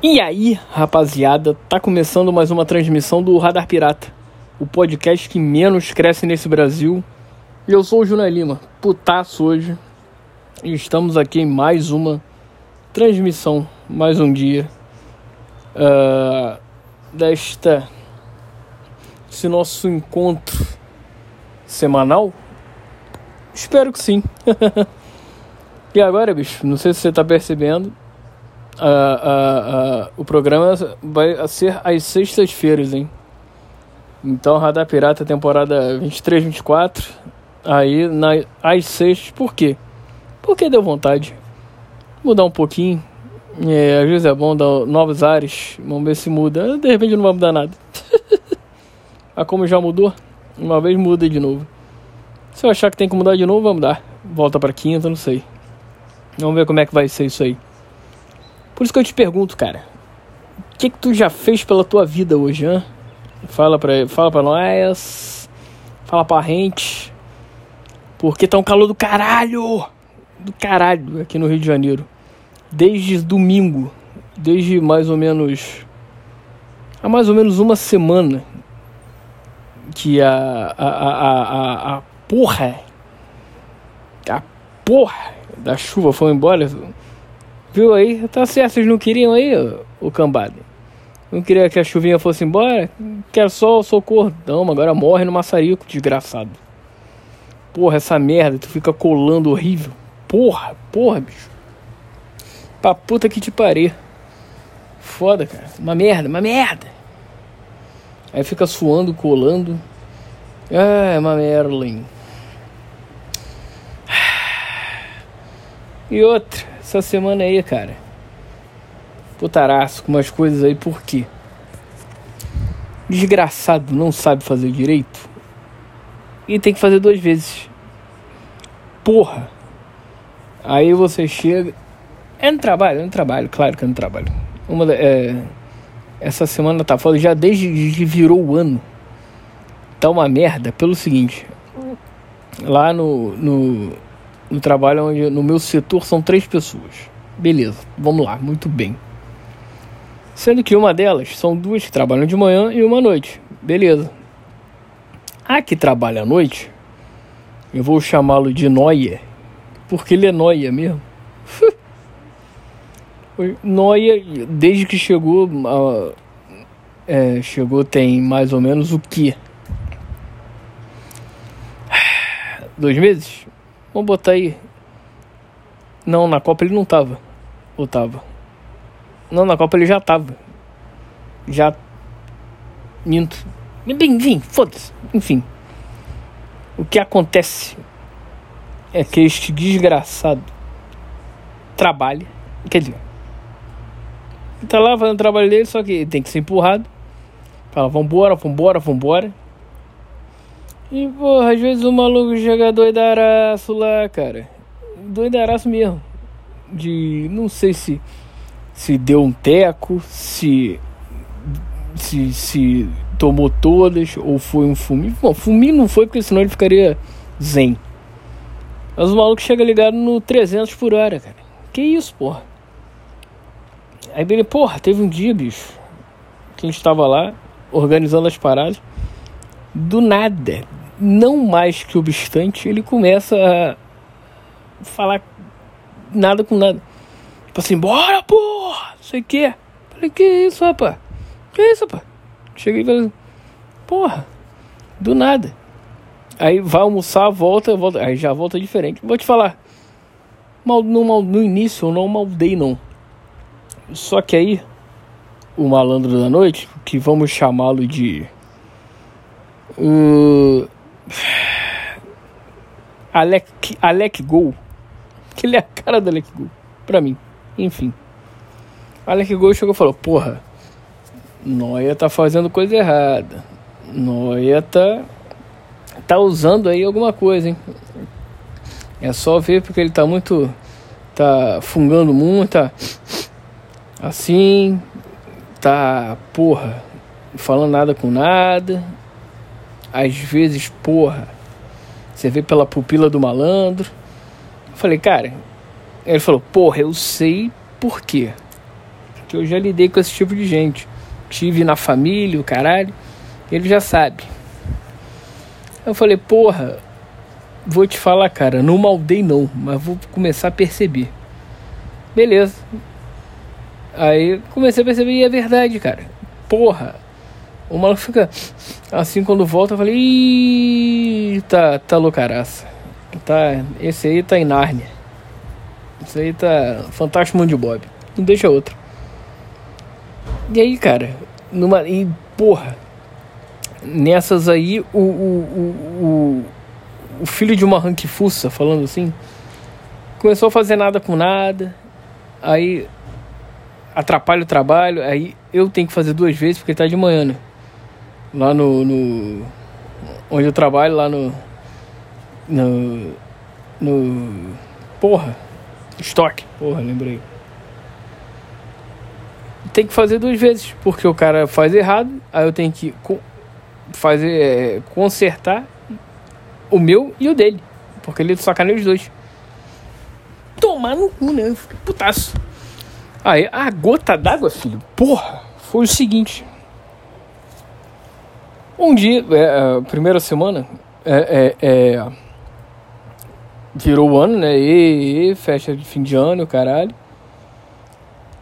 E aí, rapaziada, tá começando mais uma transmissão do Radar Pirata, o podcast que menos cresce nesse Brasil. Eu sou o Júnior Lima, putaço hoje. E estamos aqui em mais uma transmissão, mais um dia uh, desta esse nosso encontro semanal. Espero que sim. e agora, bicho, não sei se você tá percebendo, uh, uh, o programa vai ser às sextas-feiras, hein? Então, Radar Pirata, temporada 23, 24. Aí, na, às sextas, por quê? Porque deu vontade. Mudar um pouquinho. É, às vezes é bom dar novos ares. Vamos ver se muda. De repente não vai mudar nada. Mas como já mudou, uma vez muda de novo. Se eu achar que tem que mudar de novo, vamos dar. Volta pra quinta, não sei. Vamos ver como é que vai ser isso aí. Por isso que eu te pergunto, cara. O que, que tu já fez pela tua vida hoje? Fala pra, fala pra nós. Fala pra gente. Porque tá um calor do caralho. Do caralho aqui no Rio de Janeiro. Desde domingo. Desde mais ou menos. Há mais ou menos uma semana. Que a. A, a, a, a porra. A porra da chuva foi embora. Viu aí? Tá certo, vocês não queriam aí, o cambada? Não queria que a chuvinha fosse embora? Quer só socorro. Não, agora morre no maçarico, desgraçado. Porra, essa merda, tu fica colando horrível. Porra, porra, bicho. Pra puta que te parei. Foda, cara. Uma merda, uma merda. Aí fica suando, colando. Ah, uma Merlin. E outra essa semana aí, cara. Putaraço com umas coisas aí, por quê? Desgraçado não sabe fazer direito e tem que fazer duas vezes. Porra! Aí você chega. É no trabalho, é no trabalho, claro que é no trabalho. Uma, é, essa semana tá foda, já desde que virou o ano. Tá uma merda pelo seguinte. Lá no, no no trabalho onde no meu setor são três pessoas. Beleza, vamos lá, muito bem. Sendo que uma delas são duas que trabalham de manhã e uma à noite. Beleza. A que trabalha à noite, eu vou chamá-lo de Noia, porque ele é Noia mesmo. Noia, desde que chegou, é, chegou tem mais ou menos o que? Dois meses? Vamos botar aí. Não, na Copa ele não tava. Ou tava? Não, na Copa ele já tava. Já. Minto. Enfim, foda-se. Enfim. O que acontece é que este desgraçado trabalha. Quer dizer, ele tá lá fazendo o trabalho dele, só que tem que ser empurrado. Fala, vambora, vambora, vambora. E, porra, às vezes o maluco chega doidaraço lá, cara. Doidaraço mesmo. De. Não sei se. Se deu um teco, se. Se. Se tomou todas, ou foi um fuminho. Bom, fuminho não foi, porque senão ele ficaria zen. Mas o maluco chega ligado no 300 por hora, cara. Que isso, porra? Aí ele, porra, teve um dia, bicho, que a gente tava lá organizando as paradas. Do nada, não mais que obstante, ele começa a falar nada com nada. Tipo assim, bora, porra! Sei que. Falei, que isso, rapaz? Que isso, rapaz? Cheguei e assim, porra, do nada. Aí vai almoçar, volta, volta. Aí já volta diferente. Vou te falar. Mal, no, mal, no início eu não maldei, não. Só que aí, o malandro da noite, que vamos chamá-lo de. Uh, Alec, Alec Gol. Que ele é a cara do Alec Gol. Pra mim. Enfim. Alec Gol chegou e falou: Porra, Noia tá fazendo coisa errada. Noia tá. Tá usando aí alguma coisa, hein? É só ver porque ele tá muito. Tá fungando muito, tá. Assim. Tá. Porra. Falando nada com nada às vezes, porra, você vê pela pupila do malandro. Eu falei, cara, ele falou, porra, eu sei por quê. Que eu já lidei com esse tipo de gente. Tive na família, o caralho. Ele já sabe. Eu falei, porra, vou te falar, cara, não maldei não, mas vou começar a perceber. Beleza. Aí comecei a perceber e é verdade, cara. Porra. O maluco fica assim quando volta, eu falei, Ih, tá, tá loucaraça. Tá, esse aí tá em Nárnia. Esse aí tá fantástico mundo de Bob. Não deixa outro. E aí, cara, numa e porra, nessas aí o, o, o, o, filho de uma ranquifuça, falando assim, começou a fazer nada com nada. Aí atrapalha o trabalho, aí eu tenho que fazer duas vezes porque tá de manhã, né? Lá no, no onde eu trabalho, lá no no no porra, estoque, porra, lembrei. Tem que fazer duas vezes, porque o cara faz errado, aí eu tenho que fazer é, consertar o meu e o dele, porque ele sacaneia os dois. Tomar no cu, né? Putaço. Aí, a gota d'água, filho, porra, foi o seguinte. Um dia, é, a primeira semana, é, é, é, virou o ano, né? E, e, festa de fim de ano, caralho.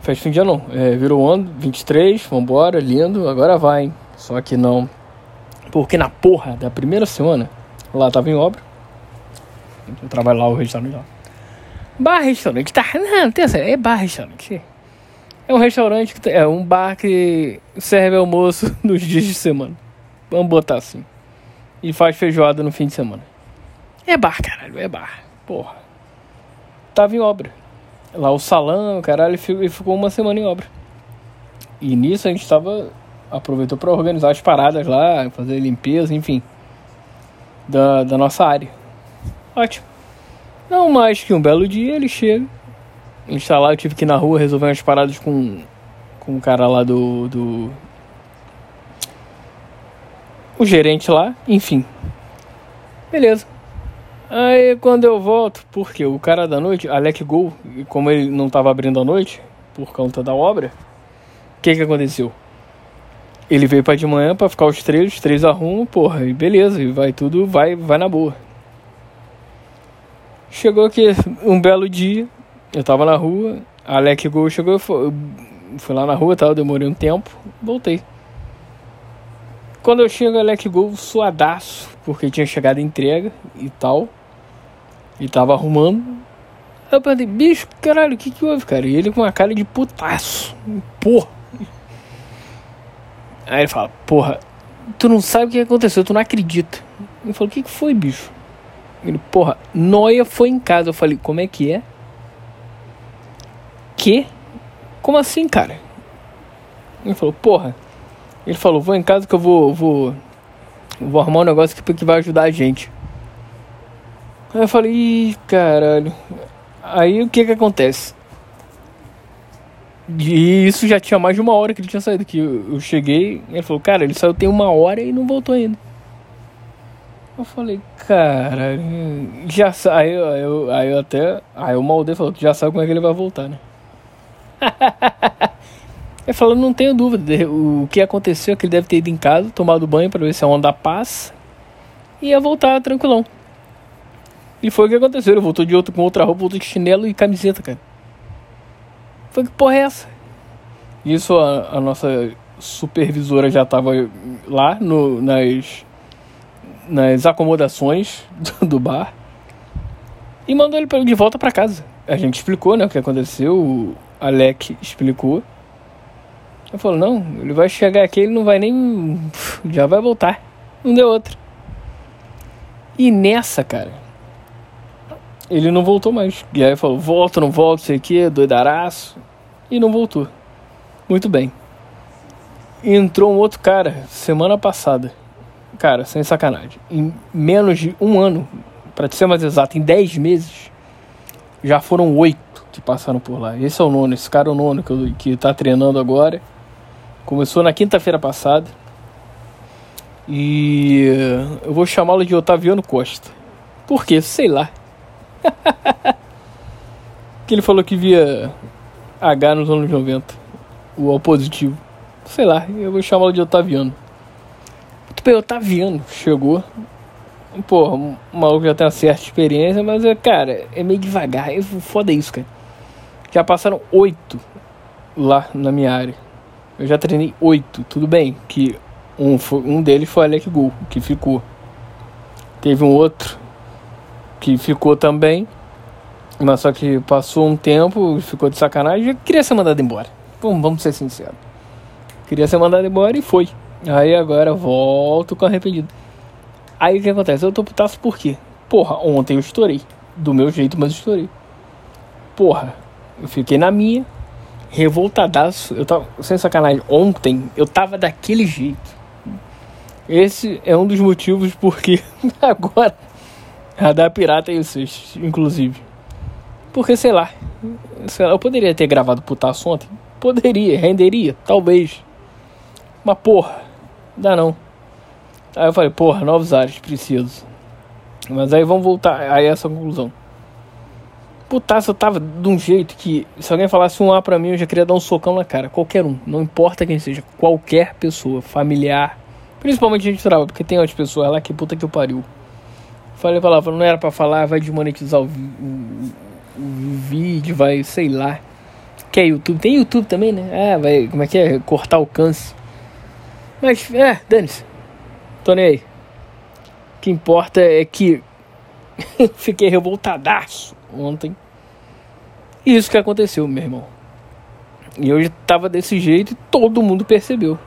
Festa de fim de ano não, é, virou o ano, 23, vambora, lindo, agora vai, hein? Só que não. Porque na porra da primeira semana, lá tava em obra. Eu trabalho lá, o restaurante lá. Bar restaurante, tá? Não, tem essa, é bar restaurante. É um restaurante, que é um bar que serve almoço nos dias de semana. Vamos botar assim. E faz feijoada no fim de semana. É bar, caralho, é bar. Porra. Tava em obra. Lá o salão, caralho, ele ficou uma semana em obra. E nisso a gente tava. Aproveitou para organizar as paradas lá, fazer limpeza, enfim. Da, da nossa área. Ótimo. Não mais que um belo dia ele chega instalar, eu tive que ir na rua resolver umas paradas com, com o cara lá do, do. O gerente lá, enfim. Beleza. Aí quando eu volto, porque o cara da noite, Alec Gol, como ele não tava abrindo a noite, por conta da obra, o que que aconteceu? Ele veio para de manhã para ficar os três, os três arrumam, porra, e beleza, e vai tudo, vai, vai na boa. Chegou aqui um belo dia, eu tava na rua, Alec Gol chegou, eu fui, lá na rua, tal, demorei um tempo, voltei. Quando eu chego, a Alec Gol suadaço, porque tinha chegado a entrega e tal, e tava arrumando. Eu perguntei, bicho, caralho, o que que houve, cara? E ele com uma cara de putaço, porra. Aí ele fala, porra, tu não sabe o que aconteceu, tu não acredita. Eu falei, o que que foi, bicho? Ele, porra, Noia foi em casa. Eu falei, como é que é? quê? Como assim, cara? Ele falou, porra. Ele falou, vou em casa que eu vou. vou. Vou arrumar um negócio que, que vai ajudar a gente. Aí eu falei, ih, caralho. Aí o que que acontece? E isso já tinha mais de uma hora que ele tinha saído. Que eu, cheguei, ele falou, cara, ele saiu tem uma hora e não voltou ainda. Eu falei, cara, já saiu. Aí eu, aí eu até. Aí o Malde falou, já sabe como é que ele vai voltar, né? Ele falou, não tenho dúvida. O que aconteceu é que ele deve ter ido em casa, tomado banho para ver se a onda passa e ia voltar tranquilão. E foi o que aconteceu. Ele voltou de outro com outra roupa, voltou de chinelo e camiseta, cara. Foi que porra é essa? Isso a, a nossa supervisora já tava lá no, nas, nas acomodações do, do bar e mandou ele de volta para casa. A gente explicou né, o que aconteceu. Alec explicou. Eu falou, não, ele vai chegar aqui, ele não vai nem. Já vai voltar. Não deu outra. E nessa, cara, ele não voltou mais. E aí falou, volta, não volta, sei o que, doidaraço. E não voltou. Muito bem. Entrou um outro cara semana passada. Cara, sem sacanagem. Em menos de um ano, para ser mais exato, em 10 meses, já foram oito que passaram por lá. Esse é o nono, esse cara é o nono que, que tá treinando agora. Começou na quinta-feira passada. E eu vou chamá-lo de Otaviano Costa. Por quê? Sei lá. que ele falou que via H nos anos 90. o opositivo. Sei lá, eu vou chamá-lo de Otaviano. Muito bem, Otaviano chegou. Pô, o maluco já tem uma certa experiência, mas, é, cara, é meio devagar. É foda isso, cara. Já passaram oito lá na minha área. Eu já treinei oito. Tudo bem que um, um deles foi Alec Gol, que ficou. Teve um outro que ficou também. Mas só que passou um tempo, ficou de sacanagem e queria ser mandado embora. Vamos, vamos ser sinceros. Queria ser mandado embora e foi. Aí agora volto com arrependido. Aí o que acontece? Eu tô putaço por quê? Porra, ontem eu estourei. Do meu jeito, mas estourei. Porra, eu fiquei na minha, revoltadaço. Eu tava, sem sacanagem, ontem eu tava daquele jeito. Esse é um dos motivos porque agora Radar Pirata é isso, inclusive. Porque, sei lá, sei lá, eu poderia ter gravado putaço ontem. Poderia, renderia, talvez. Mas porra, dá não. Aí eu falei, porra, novos ares, preciso. Mas aí vamos voltar a essa conclusão. Putaço eu tava de um jeito que, se alguém falasse um A pra mim, eu já queria dar um socão na cara. Qualquer um, não importa quem seja, qualquer pessoa, familiar. Principalmente gente trabalha, porque tem outras pessoas lá que puta que eu pariu. Falei ela, não era pra falar, vai desmonetizar o, o, o vídeo, vai, sei lá. Que é YouTube? Tem YouTube também, né? Ah, vai, como é que é? Cortar alcance. Mas, é, dane-se. Tô nem aí. O que importa é que fiquei revoltadaço ontem. Isso que aconteceu, meu irmão. E hoje tava desse jeito e todo mundo percebeu.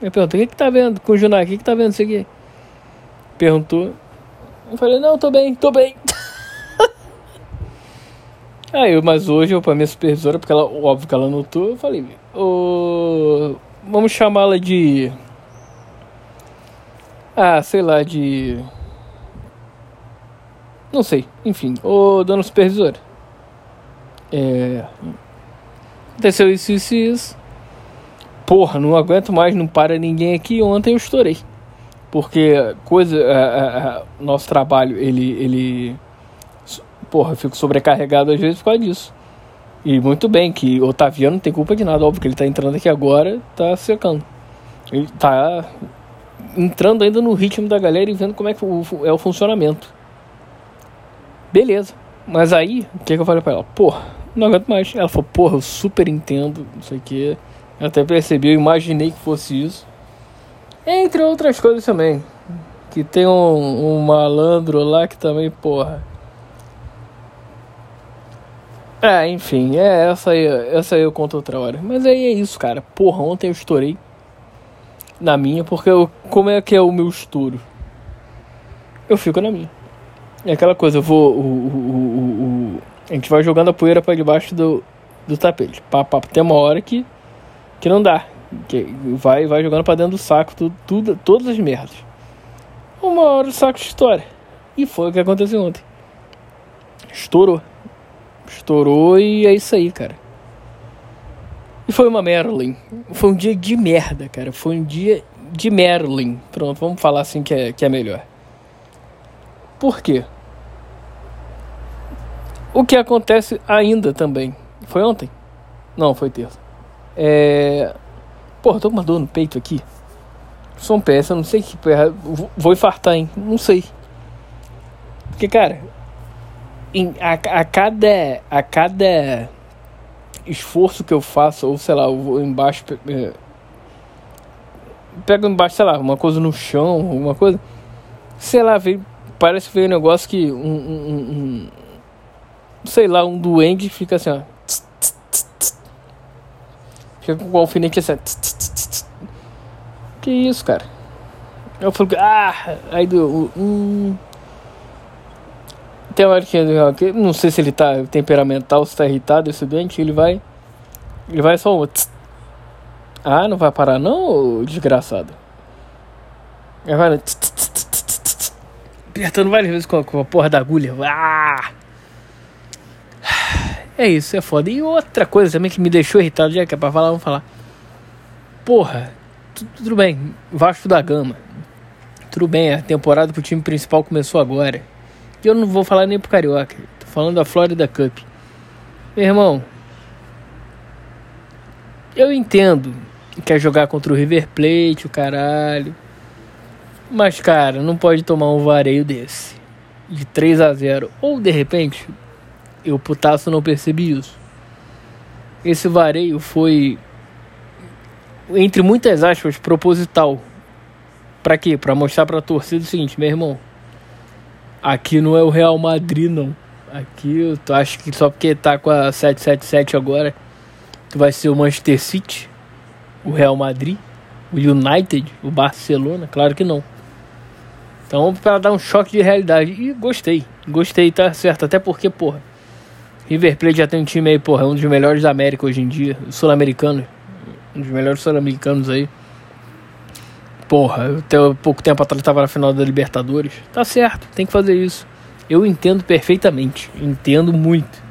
Eu perguntei, o que que tá vendo com o Junai? O que que tá vendo isso aqui? Perguntou. Eu falei, não, tô bem, tô bem. Aí, mas hoje eu pra minha supervisora, porque ela, óbvio que ela notou, eu falei, vamos chamá-la de. Ah, sei lá, de. Não sei, enfim, ô dona supervisora. É. Aconteceu isso, isso e isso. Porra, não aguento mais, não para ninguém aqui. Ontem eu estourei. Porque coisa. É, é, é nosso trabalho, ele. ele porra, eu fico sobrecarregado às vezes por causa disso. E muito bem, que o Otaviano não tem culpa de nada, óbvio que ele tá entrando aqui agora, tá secando. Ele tá entrando ainda no ritmo da galera e vendo como é que é o funcionamento. Beleza. Mas aí, o que, que eu falei pra ela? Porra, não aguento mais. Ela falou, porra, eu super entendo, não sei o que. Até percebi, eu imaginei que fosse isso. Entre outras coisas também. Que tem um, um malandro lá que também, porra é, enfim, é essa aí, essa aí eu conto outra hora. Mas aí é isso, cara. Porra, ontem eu estourei na minha, porque eu, como é que é o meu estouro? Eu fico na minha. É aquela coisa, eu vou. O, o, o, a gente vai jogando a poeira para debaixo do, do tapete. Pá, pá, tem uma hora que, que não dá. Que vai, vai jogando para dentro do saco tudo, tudo, todas as merdas. Uma hora o saco estoura. E foi o que aconteceu ontem. Estourou. Estourou e é isso aí, cara. E foi uma Merlin. Foi um dia de merda, cara. Foi um dia de Merlin. Pronto, vamos falar assim que é, que é melhor. Por quê? O que acontece ainda também. Foi ontem? Não, foi terça. É. Porra, tô com uma dor no peito aqui. Sou um peça, não sei que. Vou infartar, hein? Não sei. Porque, cara, em, a, a, cada, a cada esforço que eu faço, ou sei lá, eu vou embaixo. É, pego embaixo, sei lá, uma coisa no chão, alguma coisa. Sei lá, veio, parece que veio um negócio que um, um, um, sei lá, um doente fica assim, ó. Fica com o alfinete assim, Que isso, cara? Eu falo, ah, aí do. Um, tem hora que não sei se ele tá temperamental, se tá irritado, esse doente, ele vai. Ele vai só um. Ah, não vai parar não, desgraçado. Vai. Apertando várias vezes com a, com a porra da agulha. Ah! É isso, é foda. E outra coisa também que me deixou irritado, já que é pra falar, vamos falar. Porra, tudo bem, Vasco da Gama. Tudo bem, a temporada pro time principal começou agora. E eu não vou falar nem pro Carioca. Tô falando da Florida Cup. Meu irmão. Eu entendo. Quer jogar contra o River Plate, o caralho. Mas, cara, não pode tomar um vareio desse. De 3 a 0 Ou, de repente, eu putaço não percebi isso. Esse vareio foi, entre muitas aspas, proposital. Pra quê? Pra mostrar pra torcida o seguinte, meu irmão. Aqui não é o Real Madrid, não. Aqui tu acha que só porque tá com a 777 agora, tu vai ser o Manchester City, o Real Madrid, o United, o Barcelona? Claro que não. Então, para dar um choque de realidade. E gostei. Gostei, tá certo. Até porque, porra, River Plate já tem um time aí, porra, um dos melhores da América hoje em dia. Sul-americano. Um dos melhores sul-americanos aí. Porra, até pouco tempo atrás tava na final da Libertadores. Tá certo, tem que fazer isso. Eu entendo perfeitamente. Entendo muito.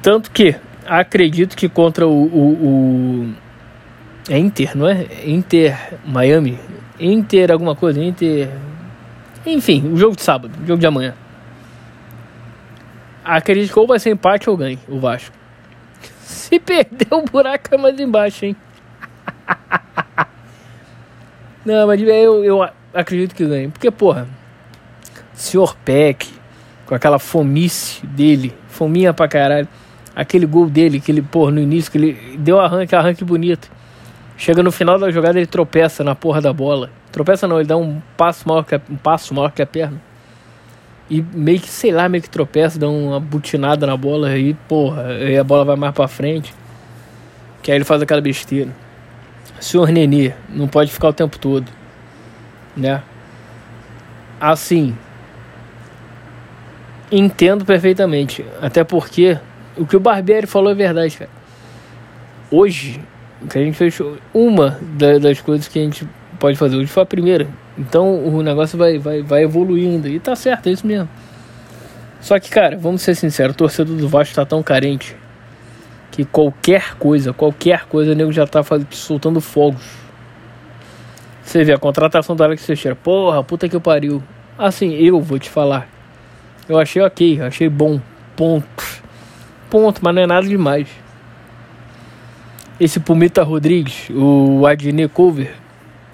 Tanto que acredito que contra o, o, o é Inter, não é? Inter Miami. Inter alguma coisa, Inter. Enfim, o jogo de sábado, o jogo de amanhã. Acredito que ou vai ser empate ou ganhe o Vasco. Se perder, o buraco é mais embaixo, hein? Não, mas eu, eu acredito que ganhe. Porque, porra, senhor Peck, com aquela fomice dele, fominha pra caralho, aquele gol dele, que ele, porra, no início, que ele deu arranque, arranque bonito. Chega no final da jogada, ele tropeça na porra da bola. Tropeça não, ele dá um passo maior que a, um passo maior que a perna. E meio que, sei lá, meio que tropeça, dá uma butinada na bola aí, porra, aí a bola vai mais pra frente. Que aí ele faz aquela besteira. Senhor Nenê, não pode ficar o tempo todo. Né? Assim. Entendo perfeitamente. Até porque o que o Barbieri falou é verdade, cara. Hoje, que a gente fechou. Uma das coisas que a gente pode fazer hoje foi a primeira. Então o negócio vai, vai, vai evoluindo. E tá certo, é isso mesmo. Só que, cara, vamos ser sinceros, o torcedor do Vasco tá tão carente que qualquer coisa, qualquer coisa, o nego já tá fazendo, soltando fogos. Você vê a contratação do Alex Teixeira, porra, puta que pariu. Assim, eu vou te falar. Eu achei ok, achei bom. Ponto. Ponto, mas não é nada demais. Esse Pumita Rodrigues, o Adnê Cover,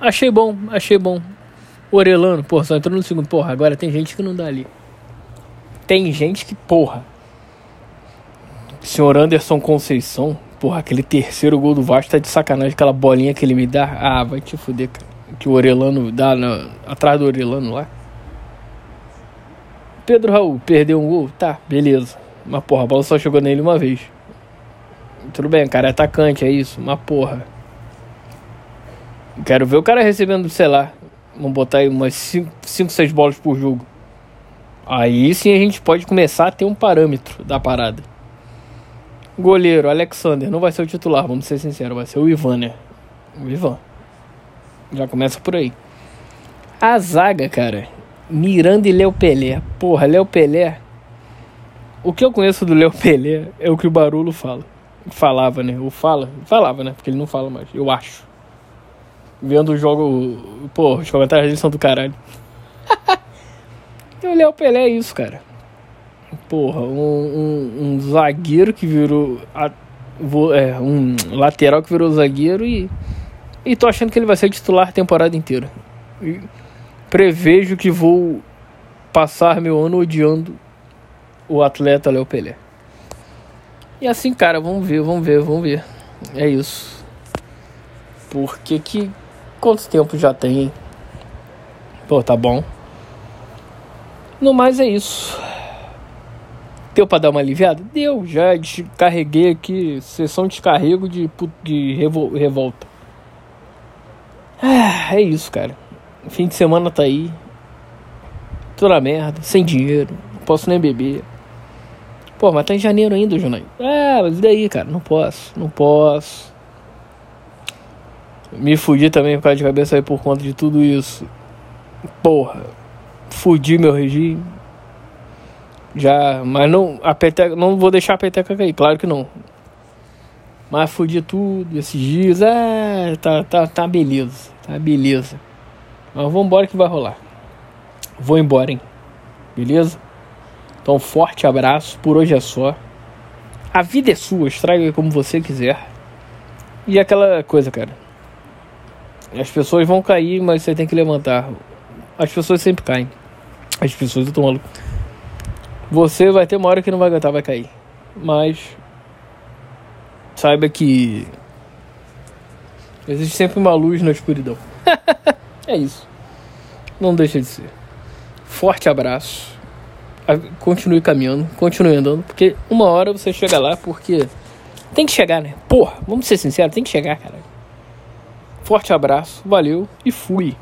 achei bom, achei bom. Orelano, porra, só entrou no segundo. Porra, agora tem gente que não dá ali. Tem gente que, porra. Senhor Anderson Conceição, porra, aquele terceiro gol do Vasco tá de sacanagem. Aquela bolinha que ele me dá. Ah, vai te fuder, cara. Que o Orelano dá na, atrás do Orelano lá. Pedro Raul, perdeu um gol? Tá, beleza. Mas porra, a bola só chegou nele uma vez. Tudo bem, cara, é atacante, é isso. Mas porra. Quero ver o cara recebendo, sei lá. Vamos botar aí umas 5, 6 bolas por jogo. Aí sim a gente pode começar a ter um parâmetro da parada. Goleiro, Alexander, não vai ser o titular, vamos ser sinceros, vai ser o Ivan, né? O Ivan. Já começa por aí. A zaga, cara. Miranda e Léo Pelé. Porra, Léo Pelé. O que eu conheço do Léo Pelé é o que o Barulho fala falava, né? Ou fala, falava, né? Porque ele não fala mais, eu acho. Vendo o jogo, pô, os comentários dele são do caralho. o Léo Pelé é isso, cara. Porra, um, um, um zagueiro que virou. A, é, um lateral que virou zagueiro e. E tô achando que ele vai ser titular a temporada inteira. E prevejo que vou passar meu ano odiando o atleta Léo Pelé. E assim, cara, vamos ver, vamos ver, vamos ver. É isso. Porque que. Quanto tempo já tem, hein? Pô, tá bom. No mais é isso. Deu pra dar uma aliviada? Deu, já descarreguei aqui. Sessão de descarrego de, de revol revolta. Ah, é isso, cara. Fim de semana tá aí. Tô na merda, sem dinheiro, não posso nem beber. Pô, mas tá em janeiro ainda, Junai. É, mas e daí, cara? Não posso, não posso. Me fudi também por causa de cabeça aí por conta de tudo isso. Porra, fudi meu regime. Já, mas não, a peteca, não vou deixar a peteca cair, claro que não. Mas fudi tudo esses dias. É, tá, tá, tá beleza, tá beleza. Mas vamos embora que vai rolar. Vou embora, hein? Beleza? Então, forte abraço. Por hoje é só. A vida é sua, estraga como você quiser. E aquela coisa, cara. As pessoas vão cair, mas você tem que levantar. As pessoas sempre caem. As pessoas estão maluco. Você vai ter uma hora que não vai aguentar, vai cair. Mas saiba que existe sempre uma luz na escuridão. é isso. Não deixa de ser. Forte abraço. Continue caminhando, continue andando, porque uma hora você chega lá, porque tem que chegar, né? Porra, vamos ser sinceros, tem que chegar, cara. Forte abraço, valeu e fui.